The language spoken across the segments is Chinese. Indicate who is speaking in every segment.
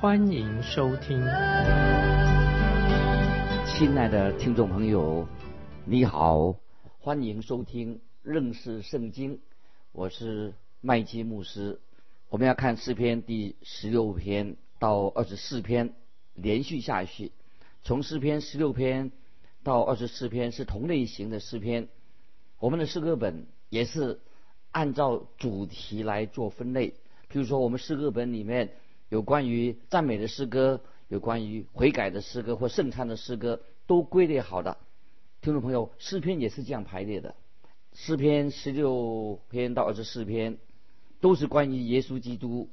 Speaker 1: 欢迎收听。
Speaker 2: 亲爱的听众朋友，你好，欢迎收听认识圣经，我是麦基牧师。我们要看诗篇第十六篇到二十四篇，连续下去。从诗篇十六篇到二十四篇是同类型的诗篇。我们的诗歌本也是按照主题来做分类。譬如说，我们诗歌本里面有关于赞美的诗歌，有关于悔改的诗歌或圣餐的诗歌，都归列好的。听众朋友，诗篇也是这样排列的。诗篇十六篇到二十四篇。都是关于耶稣基督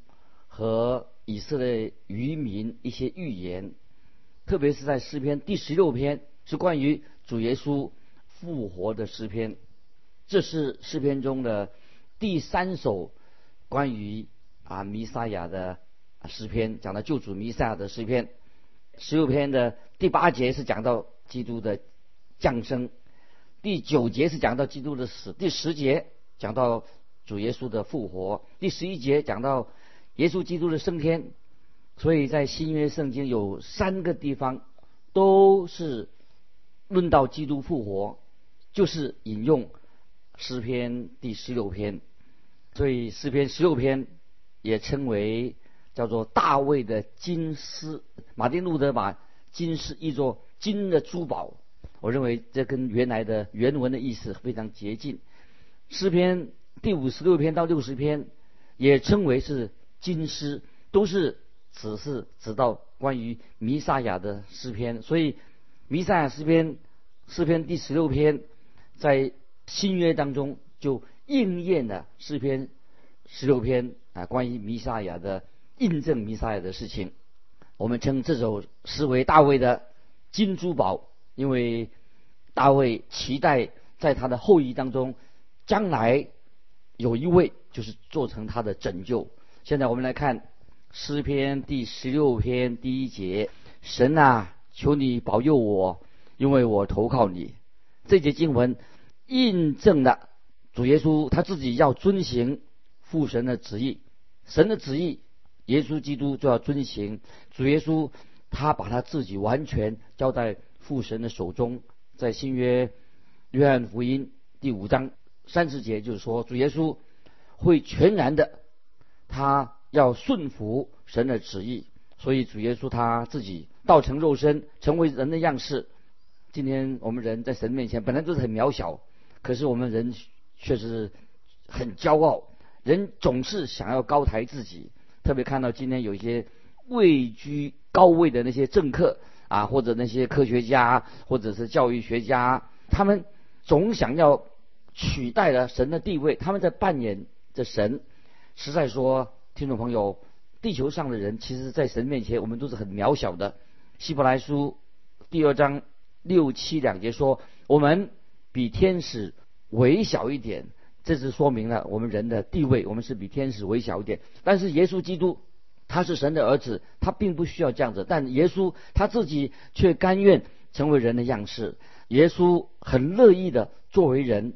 Speaker 2: 和以色列渔民一些预言，特别是在诗篇第十六篇是关于主耶稣复活的诗篇，这是诗篇中的第三首关于啊弥撒亚的诗篇，讲到救主弥撒亚的诗篇。十六篇的第八节是讲到基督的降生，第九节是讲到基督的死，第十节讲到。主耶稣的复活，第十一节讲到耶稣基督的升天，所以在新约圣经有三个地方都是论到基督复活，就是引用诗篇第十六篇，所以诗篇十六篇也称为叫做大卫的金诗。马丁路德把金诗译作金的珠宝，我认为这跟原来的原文的意思非常接近。诗篇。第五十六篇到六十篇，也称为是金诗，都是只是指到关于弥撒亚的诗篇。所以，弥撒亚诗篇诗篇第十六篇，在新约当中就应验了诗篇十六篇啊，关于弥撒亚的印证弥撒亚的事情。我们称这首诗为大卫的金珠宝，因为大卫期待在他的后裔当中将来。有一位就是做成他的拯救。现在我们来看诗篇第十六篇第一节：神啊，求你保佑我，因为我投靠你。这节经文印证了主耶稣他自己要遵行父神的旨意，神的旨意，耶稣基督就要遵行。主耶稣他把他自己完全交在父神的手中。在新约约翰福音第五章。三十节就是说，主耶稣会全然的，他要顺服神的旨意，所以主耶稣他自己道成肉身，成为人的样式。今天我们人在神面前本来都是很渺小，可是我们人却是很骄傲，人总是想要高抬自己。特别看到今天有一些位居高位的那些政客啊，或者那些科学家，或者是教育学家，他们总想要。取代了神的地位，他们在扮演着神。实在说，听众朋友，地球上的人，其实，在神面前，我们都是很渺小的。希伯来书第二章六七两节说，我们比天使微小一点，这是说明了我们人的地位，我们是比天使微小一点。但是耶稣基督，他是神的儿子，他并不需要这样子，但耶稣他自己却甘愿成为人的样式。耶稣很乐意的作为人。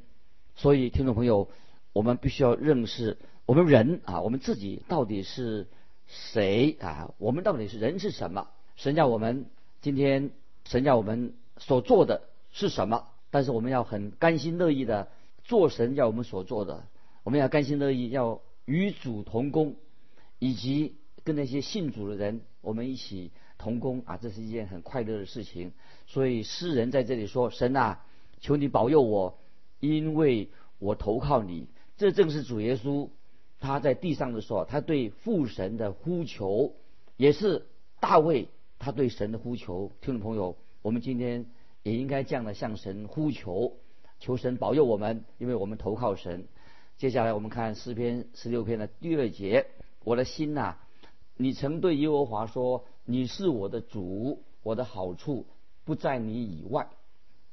Speaker 2: 所以，听众朋友，我们必须要认识我们人啊，我们自己到底是谁啊？我们到底是人是什么？神叫我们今天，神叫我们所做的是什么？但是我们要很甘心乐意的做神要我们所做的，我们要甘心乐意要与主同工，以及跟那些信主的人我们一起同工啊，这是一件很快乐的事情。所以诗人在这里说：“神啊，求你保佑我。”因为我投靠你，这正是主耶稣他在地上的时候，他对父神的呼求，也是大卫他对神的呼求。听众朋友，我们今天也应该这样的向神呼求，求神保佑我们，因为我们投靠神。接下来我们看诗篇十六篇的第二节：我的心呐，你曾对耶和华说：“你是我的主，我的好处不在你以外。”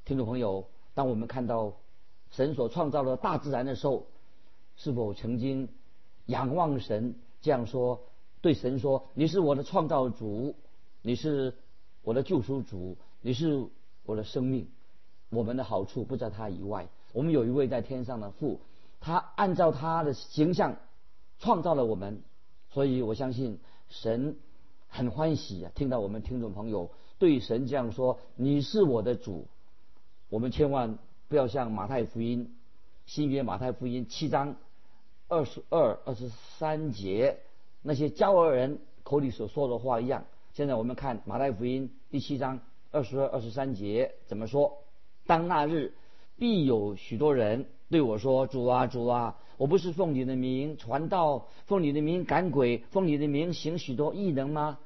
Speaker 2: 听众朋友，当我们看到神所创造的大自然的时候，是否曾经仰望神这样说？对神说：“你是我的创造主，你是我的救赎主，你是我的生命。我们的好处不在他以外。我们有一位在天上的父，他按照他的形象创造了我们，所以我相信神很欢喜啊！听到我们听众朋友对神这样说：‘你是我的主。’我们千万不要像马太福音新约马太福音七章二十二、二十三节。”那些骄傲人口里所说的话一样。现在我们看马太福音第七章二十二、二十三节怎么说？当那日，必有许多人对我说：“主啊，主啊，我不是奉你的名传道，奉你的名赶鬼，奉你的名行许多异能吗？”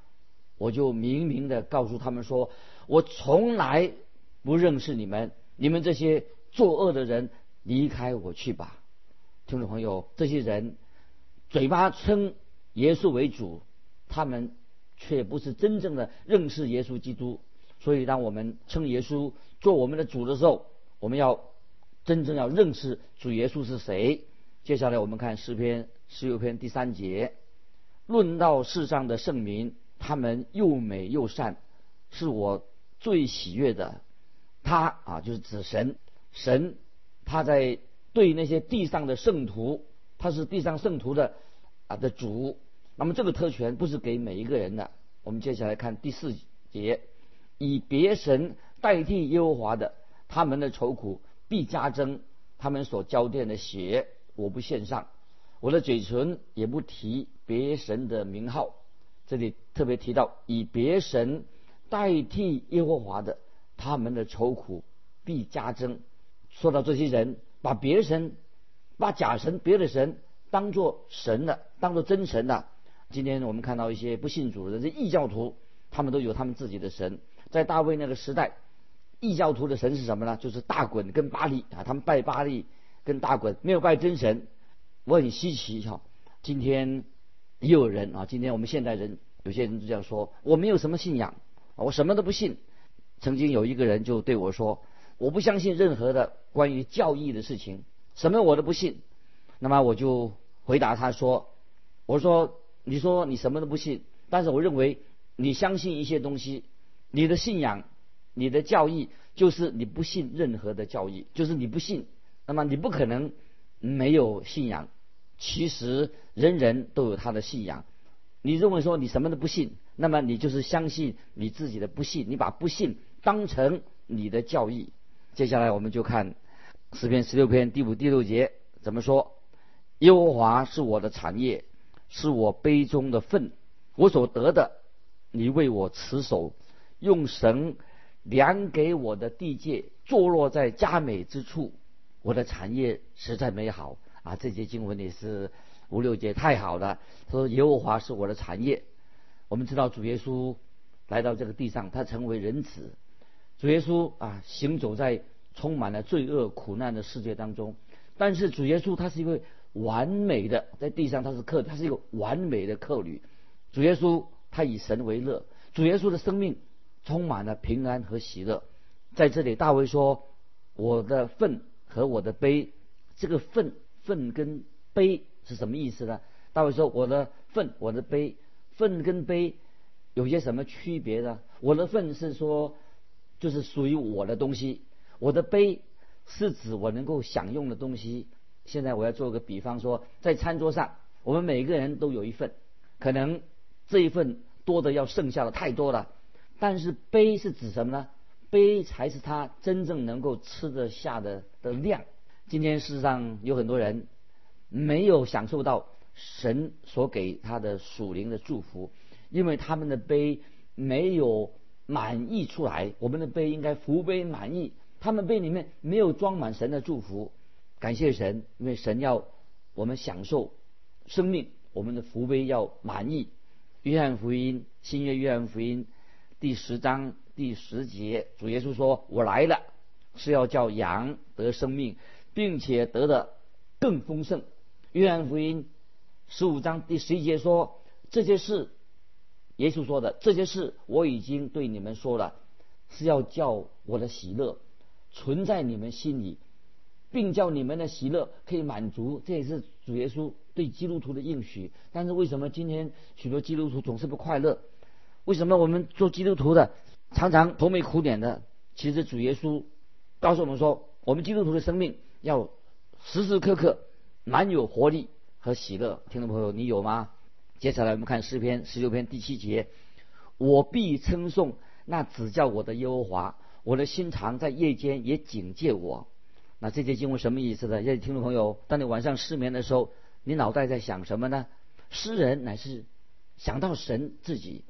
Speaker 2: 我就明明的告诉他们说：“我从来不认识你们，你们这些作恶的人，离开我去吧。”听众朋友，这些人嘴巴称。耶稣为主，他们却不是真正的认识耶稣基督。所以，当我们称耶稣做我们的主的时候，我们要真正要认识主耶稣是谁。接下来，我们看诗篇十六篇第三节：论到世上的圣民，他们又美又善，是我最喜悦的。他啊，就是指神，神他在对那些地上的圣徒，他是地上圣徒的啊。的主，那么这个特权不是给每一个人的。我们接下来看第四节：以别神代替耶和华的，他们的愁苦必加增；他们所交奠的血，我不献上；我的嘴唇也不提别神的名号。这里特别提到以别神代替耶和华的，他们的愁苦必加增。说到这些人把别神、把假神、别的神。当做神的，当做真神的。今天我们看到一些不信主的这异教徒，他们都有他们自己的神。在大卫那个时代，异教徒的神是什么呢？就是大滚跟巴利啊，他们拜巴利跟大滚，没有拜真神。我很稀奇哈，今天也有人啊，今天我们现代人有些人就这样说：我没有什么信仰，我什么都不信。曾经有一个人就对我说：我不相信任何的关于教义的事情，什么我都不信。那么我就。回答他说：“我说，你说你什么都不信，但是我认为你相信一些东西，你的信仰，你的教义就是你不信任何的教义，就是你不信，那么你不可能没有信仰。其实人人都有他的信仰。你认为说你什么都不信，那么你就是相信你自己的不信，你把不信当成你的教义。接下来我们就看诗篇十六篇第五、第六节怎么说。”耶和华是我的产业，是我杯中的份，我所得的，你为我持守，用绳量给我的地界，坐落在佳美之处。我的产业实在美好啊！这节经文也是五六节太好了。说耶和华是我的产业。我们知道主耶稣来到这个地上，他成为人子。主耶稣啊，行走在充满了罪恶苦难的世界当中，但是主耶稣他是一位。完美的在地上，他是客，他是一个完美的客旅。主耶稣他以神为乐，主耶稣的生命充满了平安和喜乐。在这里，大卫说：“我的粪和我的杯，这个粪粪跟杯是什么意思呢？”大卫说：“我的粪，我的杯，粪跟杯有些什么区别呢？我的粪是说，就是属于我的东西；我的杯是指我能够享用的东西。”现在我要做个比方说，在餐桌上，我们每个人都有一份，可能这一份多的要剩下的太多了，但是杯是指什么呢？杯才是他真正能够吃得下的的量。今天事实上有很多人没有享受到神所给他的属灵的祝福，因为他们的杯没有满溢出来。我们的杯应该福杯满溢，他们杯里面没有装满神的祝福。感谢神，因为神要我们享受生命，我们的福杯要满意。约翰福音新约约翰福音第十章第十节，主耶稣说：“我来了，是要叫羊得生命，并且得的更丰盛。”约翰福音十五章第十一节说：“这些事耶稣说的这些事，我已经对你们说了，是要叫我的喜乐存在你们心里，并叫你们的喜乐可以满足。这也是主耶稣对基督徒的应许。但是为什么今天许多基督徒总是不快乐？为什么我们做基督徒的常常愁眉苦脸的？其实主耶稣告诉我们说，我们基督徒的生命要时时刻刻满有活力和喜乐。听众朋友，你有吗？接下来我们看诗篇十六篇第七节：我必称颂那指教我的耶和华，我的心肠在夜间也警戒我。那这节经文什么意思呢？各位听众朋友，当你晚上失眠的时候，你脑袋在想什么呢？诗人乃是想到神自己。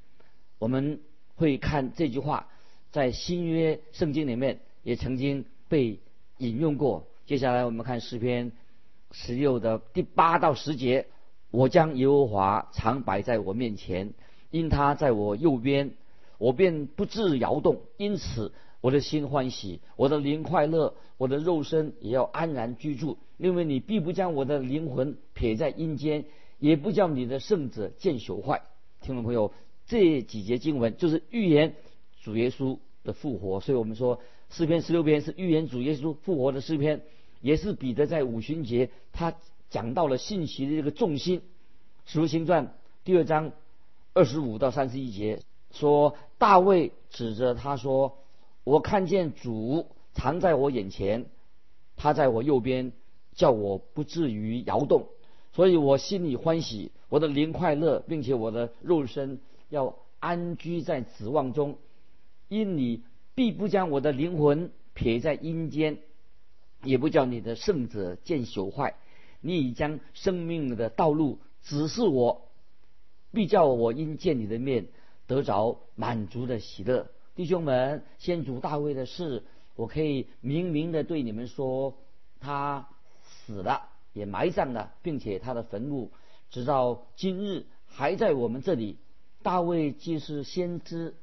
Speaker 2: 我们会看这句话，在新约圣经里面也曾经被引用过。接下来我们看诗篇十六的第八到十节。我将耶和华常摆在我面前，因他在我右边，我便不致摇动。因此，我的心欢喜，我的灵快乐，我的肉身也要安然居住。因为你必不将我的灵魂撇在阴间，也不叫你的圣者见朽坏。听众朋友，这几节经文就是预言主耶稣的复活，所以我们说诗篇十六篇是预言主耶稣复活的诗篇，也是彼得在五旬节他。讲到了信息的这个重心，《使徒行传》第二章二十五到三十一节说，大卫指着他说：“我看见主藏在我眼前，他在我右边，叫我不至于摇动，所以我心里欢喜，我的灵快乐，并且我的肉身要安居在指望中，因你必不将我的灵魂撇在阴间，也不叫你的圣者见朽坏。”你已将生命的道路指示我，必叫我因见你的面得着满足的喜乐。弟兄们，先祖大卫的事，我可以明明的对你们说，他死了，也埋葬了，并且他的坟墓直到今日还在我们这里。大卫既是先知，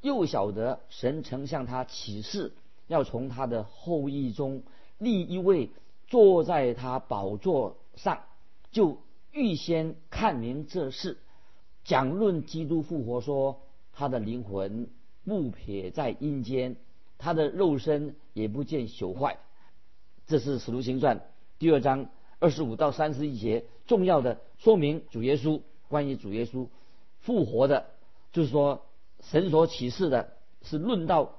Speaker 2: 又晓得神曾向他启示，要从他的后裔中立一位。坐在他宝座上，就预先看明这事，讲论基督复活，说他的灵魂不撇在阴间，他的肉身也不见朽坏。这是使徒行传第二章二十五到三十一节重要的说明主耶稣关于主耶稣复活的，就是说神所启示的是论到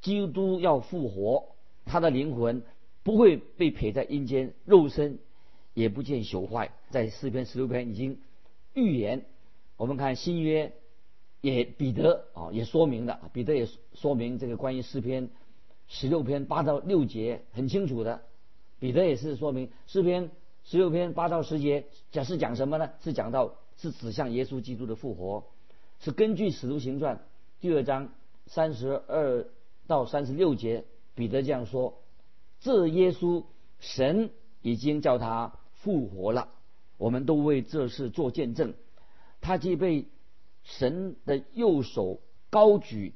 Speaker 2: 基督要复活，他的灵魂。不会被撇在阴间，肉身也不见朽坏。在四篇十六篇已经预言。我们看新约也彼得啊也说明的，彼得也说明这个关于诗篇十六篇八到六节很清楚的。彼得也是说明诗篇十六篇八到十节讲是讲什么呢？是讲到是指向耶稣基督的复活，是根据使徒行传第二章三十二到三十六节，彼得这样说。这耶稣，神已经叫他复活了，我们都为这事做见证。他既被神的右手高举，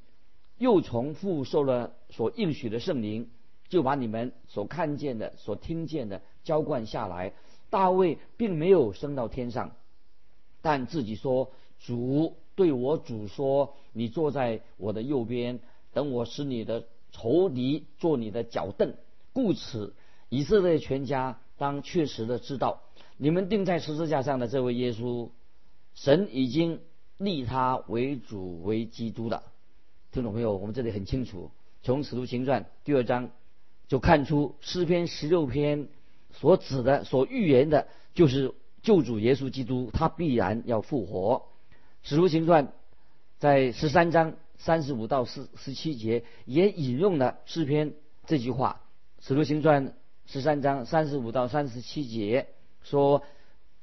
Speaker 2: 又从复受了所应许的圣灵，就把你们所看见的、所听见的浇灌下来。大卫并没有升到天上，但自己说：“主对我主说，你坐在我的右边，等我使你的仇敌做你的脚凳。”故此，以色列全家当确实的知道，你们钉在十字架上的这位耶稣，神已经立他为主为基督了。听众朋友，我们这里很清楚，从使徒行传第二章就看出诗篇十六篇所指的、所预言的，就是救主耶稣基督，他必然要复活。使徒行传在十三章三十五到四十七节也引用了诗篇这句话。使徒行传十三章三十五到三十七节说，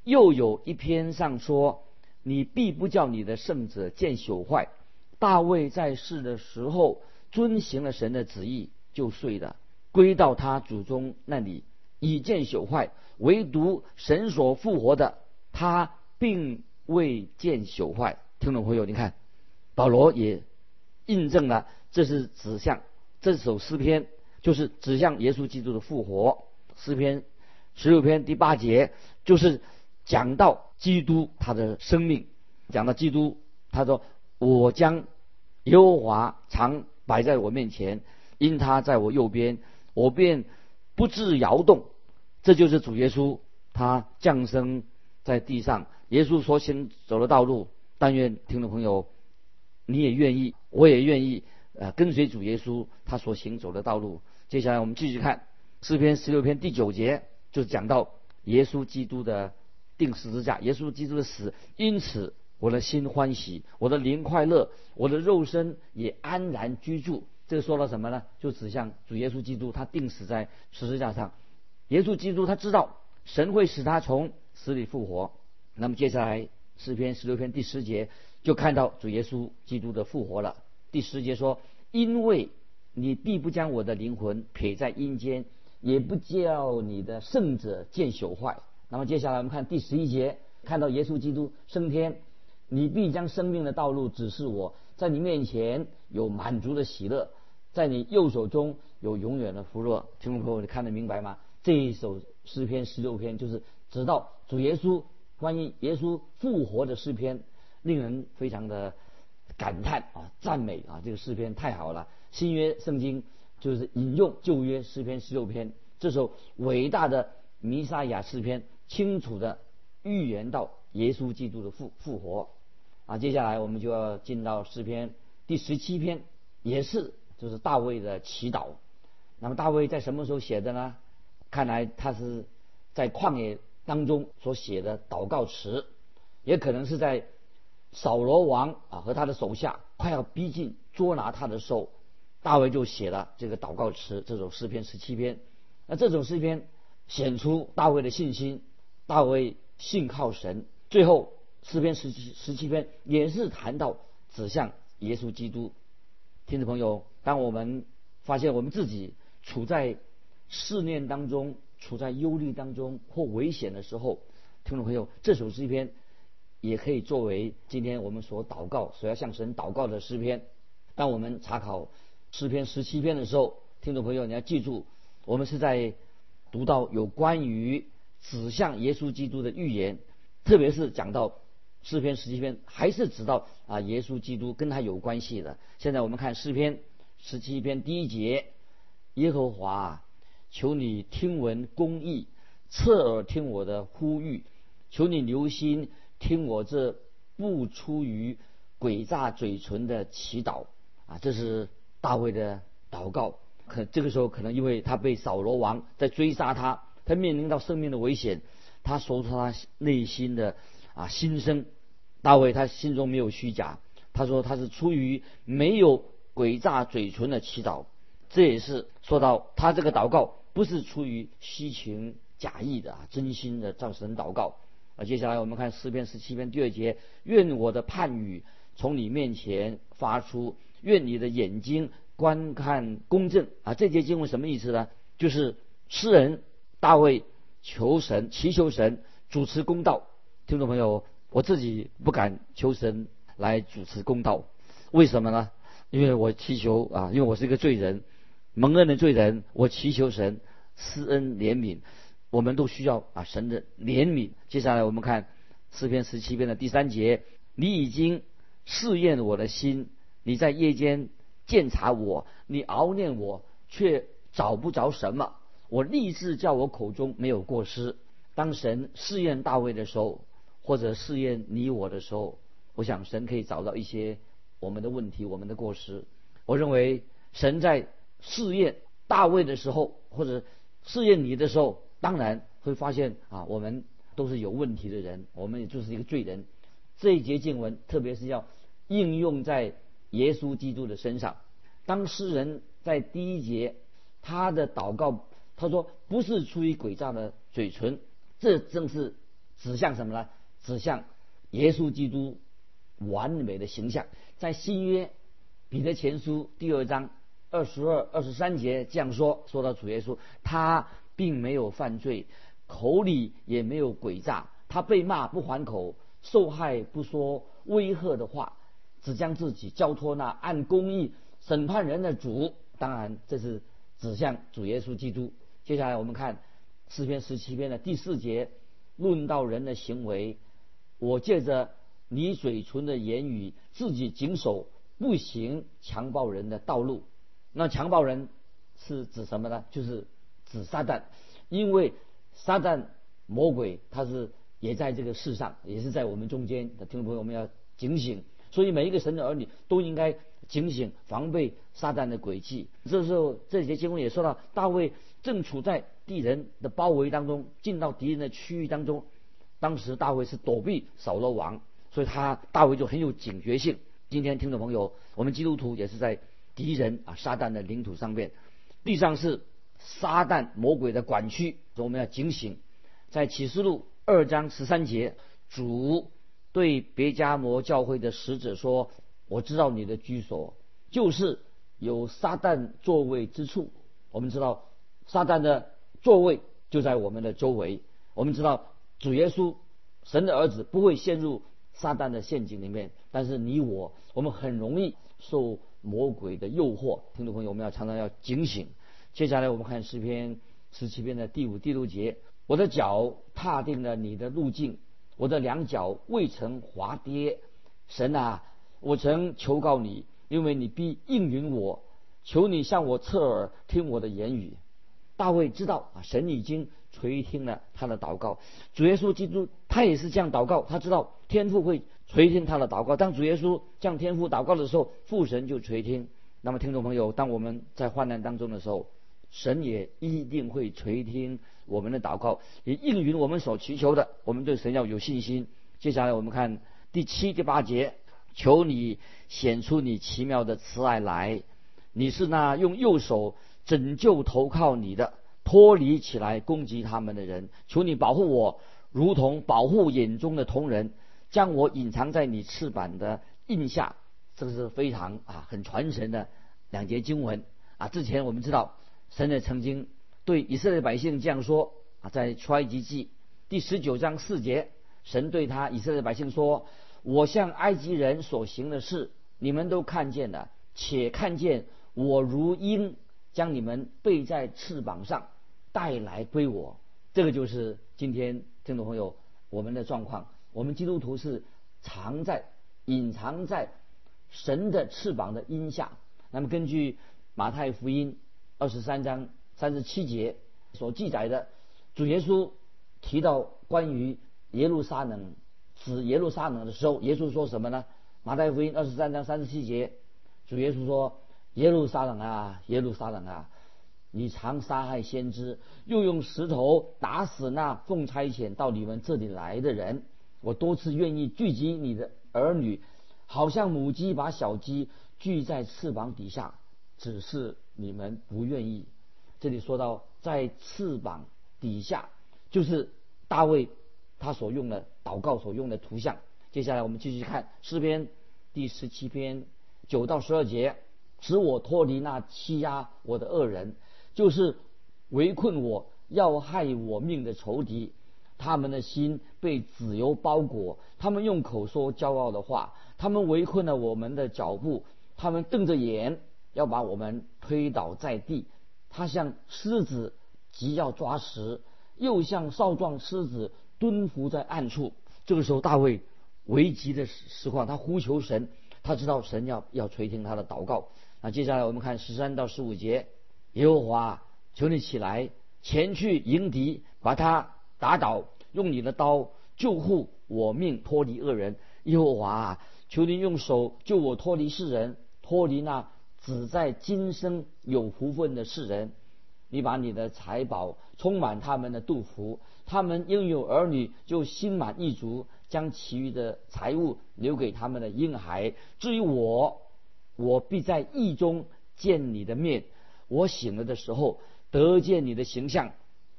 Speaker 2: 又有一篇上说，你必不叫你的圣者见朽坏。大卫在世的时候遵行了神的旨意，就睡了，归到他祖宗那里，已见朽坏。唯独神所复活的，他并未见朽坏。听众朋友，你看，保罗也印证了，这是指向这首诗篇。就是指向耶稣基督的复活，诗篇十六篇第八节就是讲到基督他的生命，讲到基督他说：“我将耶和华常摆在我面前，因他在我右边，我便不致摇动。”这就是主耶稣他降生在地上，耶稣所行走的道路。但愿听众朋友，你也愿意，我也愿意，呃，跟随主耶稣他所行走的道路。接下来我们继续看诗篇十六篇第九节，就讲到耶稣基督的定十字架，耶稣基督的死。因此，我的心欢喜，我的灵快乐，我的肉身也安然居住。这说了什么呢？就指向主耶稣基督，他定死在十字架上。耶稣基督他知道神会使他从死里复活。那么接下来。诗篇十六篇第十节就看到主耶稣基督的复活了。第十节说：“因为你必不将我的灵魂撇在阴间，也不叫你的圣者见朽坏。”那么接下来我们看第十一节，看到耶稣基督升天，你必将生命的道路指示我，在你面前有满足的喜乐，在你右手中有永远的福乐。听众朋友，你看得明白吗？这一首诗篇十六篇就是直到主耶稣。关于耶稣复活的诗篇，令人非常的感叹啊，赞美啊，这个诗篇太好了。新约圣经就是引用旧约诗篇十六篇，这首伟大的弥撒亚诗篇，清楚的预言到耶稣基督的复复活啊。接下来我们就要进到诗篇第十七篇，也是就是大卫的祈祷。那么大卫在什么时候写的呢？看来他是在旷野。当中所写的祷告词，也可能是在扫罗王啊和他的手下快要逼近捉拿他的时候，大卫就写了这个祷告词，这首诗篇十七篇。那这首诗篇显出大卫的信心，大卫信靠神。最后诗篇十七十七篇也是谈到指向耶稣基督。听众朋友，当我们发现我们自己处在试炼当中，处在忧虑当中或危险的时候，听众朋友，这首诗篇也可以作为今天我们所祷告、所要向神祷告的诗篇。当我们查考诗篇十七篇的时候，听众朋友你要记住，我们是在读到有关于指向耶稣基督的预言，特别是讲到诗篇十七篇，还是指到啊耶稣基督跟他有关系的。现在我们看诗篇十七篇第一节，耶和华。求你听闻公义，侧耳听我的呼吁；求你留心听我这不出于诡诈嘴唇的祈祷。啊，这是大卫的祷告。可这个时候，可能因为他被扫罗王在追杀他，他面临到生命的危险，他说出他内心的啊心声。大卫他心中没有虚假，他说他是出于没有诡诈嘴唇的祈祷。这也是说到他这个祷告。不是出于虚情假意的啊，真心的造神祷告啊。接下来我们看诗篇十七篇第二节：愿我的判语从你面前发出，愿你的眼睛观看公正啊。这节经文什么意思呢？就是诗人大卫求神祈求神主持公道。听众朋友，我自己不敢求神来主持公道，为什么呢？因为我祈求啊，因为我是一个罪人。蒙恩的罪人，我祈求神施恩怜悯，我们都需要啊神的怜悯。接下来我们看诗篇十七篇的第三节：你已经试验我的心，你在夜间鉴察我，你熬念我，却找不着什么。我立志叫我口中没有过失。当神试验大卫的时候，或者试验你我的时候，我想神可以找到一些我们的问题、我们的过失。我认为神在。试验大卫的时候，或者试验你的时候，当然会发现啊，我们都是有问题的人，我们也就是一个罪人。这一节经文，特别是要应用在耶稣基督的身上。当诗人在第一节他的祷告，他说不是出于诡诈的嘴唇，这正是指向什么呢？指向耶稣基督完美的形象。在新约彼得前书第二章。二十二、二十三节这样说：说到主耶稣，他并没有犯罪，口里也没有诡诈，他被骂不还口，受害不说威吓的话，只将自己交托那按公义审判人的主。当然，这是指向主耶稣基督。接下来我们看诗篇十七篇的第四节，论到人的行为，我借着你嘴唇的言语，自己谨守，不行强暴人的道路。那强暴人是指什么呢？就是指撒旦，因为撒旦魔鬼他是也在这个世上，也是在我们中间的听众朋友，我们要警醒。所以每一个神的儿女都应该警醒，防备撒旦的诡计。这时候这节经文也说到，大卫正处在敌人的包围当中，进到敌人的区域当中。当时大卫是躲避扫罗王。所以他大卫就很有警觉性。今天听众朋友，我们基督徒也是在敌人啊撒旦的领土上面，地上是撒旦魔鬼的管区，所以我们要警醒。在启示录二章十三节，主对别加摩教会的使者说：“我知道你的居所就是有撒旦座位之处。我们知道撒旦的座位就在我们的周围。我们知道主耶稣神的儿子不会陷入。”撒旦的陷阱里面，但是你我，我们很容易受魔鬼的诱惑。听众朋友，我们要常常要警醒。接下来我们看诗篇十七篇的第五、第六节：我的脚踏定了你的路径，我的两脚未曾滑跌。神啊，我曾求告你，因为你必应允我。求你向我侧耳听我的言语。大卫知道啊，神已经垂听了他的祷告。主耶稣基督他也是这样祷告，他知道天父会垂听他的祷告。当主耶稣向天父祷告的时候，父神就垂听。那么听众朋友，当我们在患难当中的时候，神也一定会垂听我们的祷告，也应允我们所祈求的。我们对神要有信心。接下来我们看第七、第八节：求你显出你奇妙的慈爱来。你是那用右手。拯救投靠你的，脱离起来攻击他们的人，求你保护我，如同保护眼中的同人，将我隐藏在你翅膀的印下。这个是非常啊很传神的两节经文啊。之前我们知道，神也曾经对以色列百姓这样说啊，在出埃及记第十九章四节，神对他以色列百姓说：“我向埃及人所行的事，你们都看见了，且看见我如鹰。”将你们背在翅膀上带来归我，这个就是今天听众朋友我们的状况。我们基督徒是藏在、隐藏在神的翅膀的荫下。那么根据马太福音二十三章三十七节所记载的，主耶稣提到关于耶路撒冷指耶路撒冷的时候，耶稣说什么呢？马太福音二十三章三十七节，主耶稣说。耶路撒冷啊，耶路撒冷啊！你常杀害先知，又用石头打死那奉差遣到你们这里来的人。我多次愿意聚集你的儿女，好像母鸡把小鸡聚在翅膀底下，只是你们不愿意。这里说到在翅膀底下，就是大卫他所用的祷告所用的图像。接下来我们继续看诗篇第十七篇九到十二节。使我脱离那欺压我的恶人，就是围困我要害我命的仇敌。他们的心被自由包裹，他们用口说骄傲的话，他们围困了我们的脚步，他们瞪着眼要把我们推倒在地。他像狮子急要抓食，又像少壮狮子蹲伏在暗处。这个时候，大卫危急的实况，他呼求神，他知道神要要垂听他的祷告。那接下来我们看十三到十五节，耶和华，求你起来，前去迎敌，把他打倒，用你的刀救护我命，脱离恶人。耶和华，求您用手救我脱离世人，脱离那只在今生有福分的世人。你把你的财宝充满他们的肚腹，他们拥有儿女就心满意足，将其余的财物留给他们的婴孩。至于我。我必在意中见你的面，我醒了的时候得见你的形象，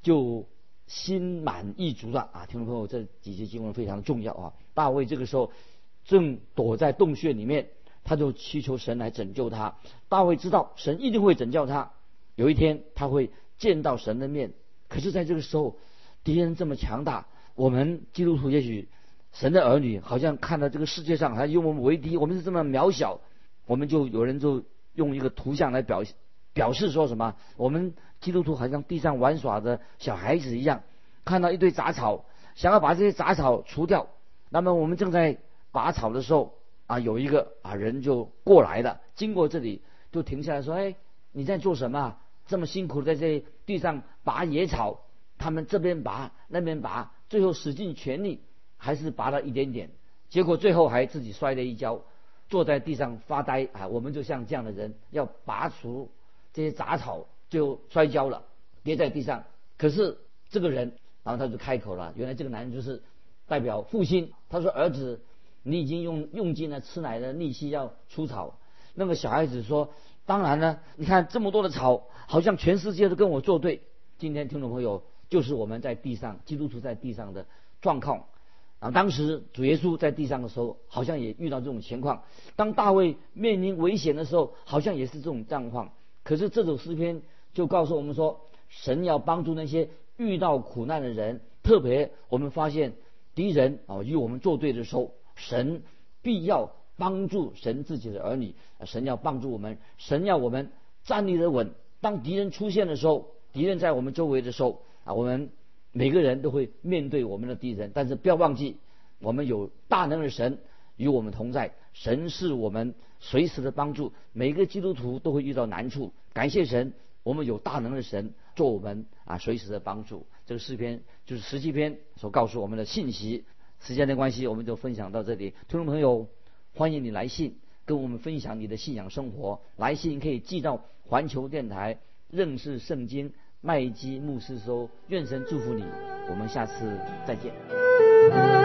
Speaker 2: 就心满意足了啊！听众朋友，这几节经文非常重要啊！大卫这个时候正躲在洞穴里面，他就祈求神来拯救他。大卫知道神一定会拯救他，有一天他会见到神的面。可是，在这个时候，敌人这么强大，我们基督徒也许神的儿女好像看到这个世界上还以我们为敌，我们是这么渺小。我们就有人就用一个图像来表表示说什么？我们基督徒好像地上玩耍的小孩子一样，看到一堆杂草，想要把这些杂草除掉。那么我们正在拔草的时候啊，有一个啊人就过来了，经过这里就停下来说：“哎，你在做什么？这么辛苦在这地上拔野草？他们这边拔那边拔，最后使尽全力还是拔了一点点，结果最后还自己摔了一跤，坐在地上发呆啊！我们就像这样的人，要拔除这些杂草，就摔跤了，跌在地上。可是这个人，然后他就开口了，原来这个男人就是代表父亲。他说：“儿子。”你已经用用尽了吃奶的力气要除草，那个小孩子说：“当然了，你看这么多的草，好像全世界都跟我作对。”今天听众朋友，就是我们在地上，基督徒在地上的状况。啊，当时主耶稣在地上的时候，好像也遇到这种情况。当大卫面临危险的时候，好像也是这种状况。可是这首诗篇就告诉我们说，神要帮助那些遇到苦难的人，特别我们发现敌人啊与我们作对的时候。神必要帮助神自己的儿女，神要帮助我们，神要我们站立得稳。当敌人出现的时候，敌人在我们周围的时候啊，我们每个人都会面对我们的敌人。但是不要忘记，我们有大能的神与我们同在，神是我们随时的帮助。每个基督徒都会遇到难处，感谢神，我们有大能的神做我们啊随时的帮助。这个诗篇就是十七篇所告诉我们的信息。时间的关系，我们就分享到这里。听众朋友，欢迎你来信跟我们分享你的信仰生活。来信可以寄到环球电台认识圣经麦基牧师收。愿神祝福你，我们下次再见。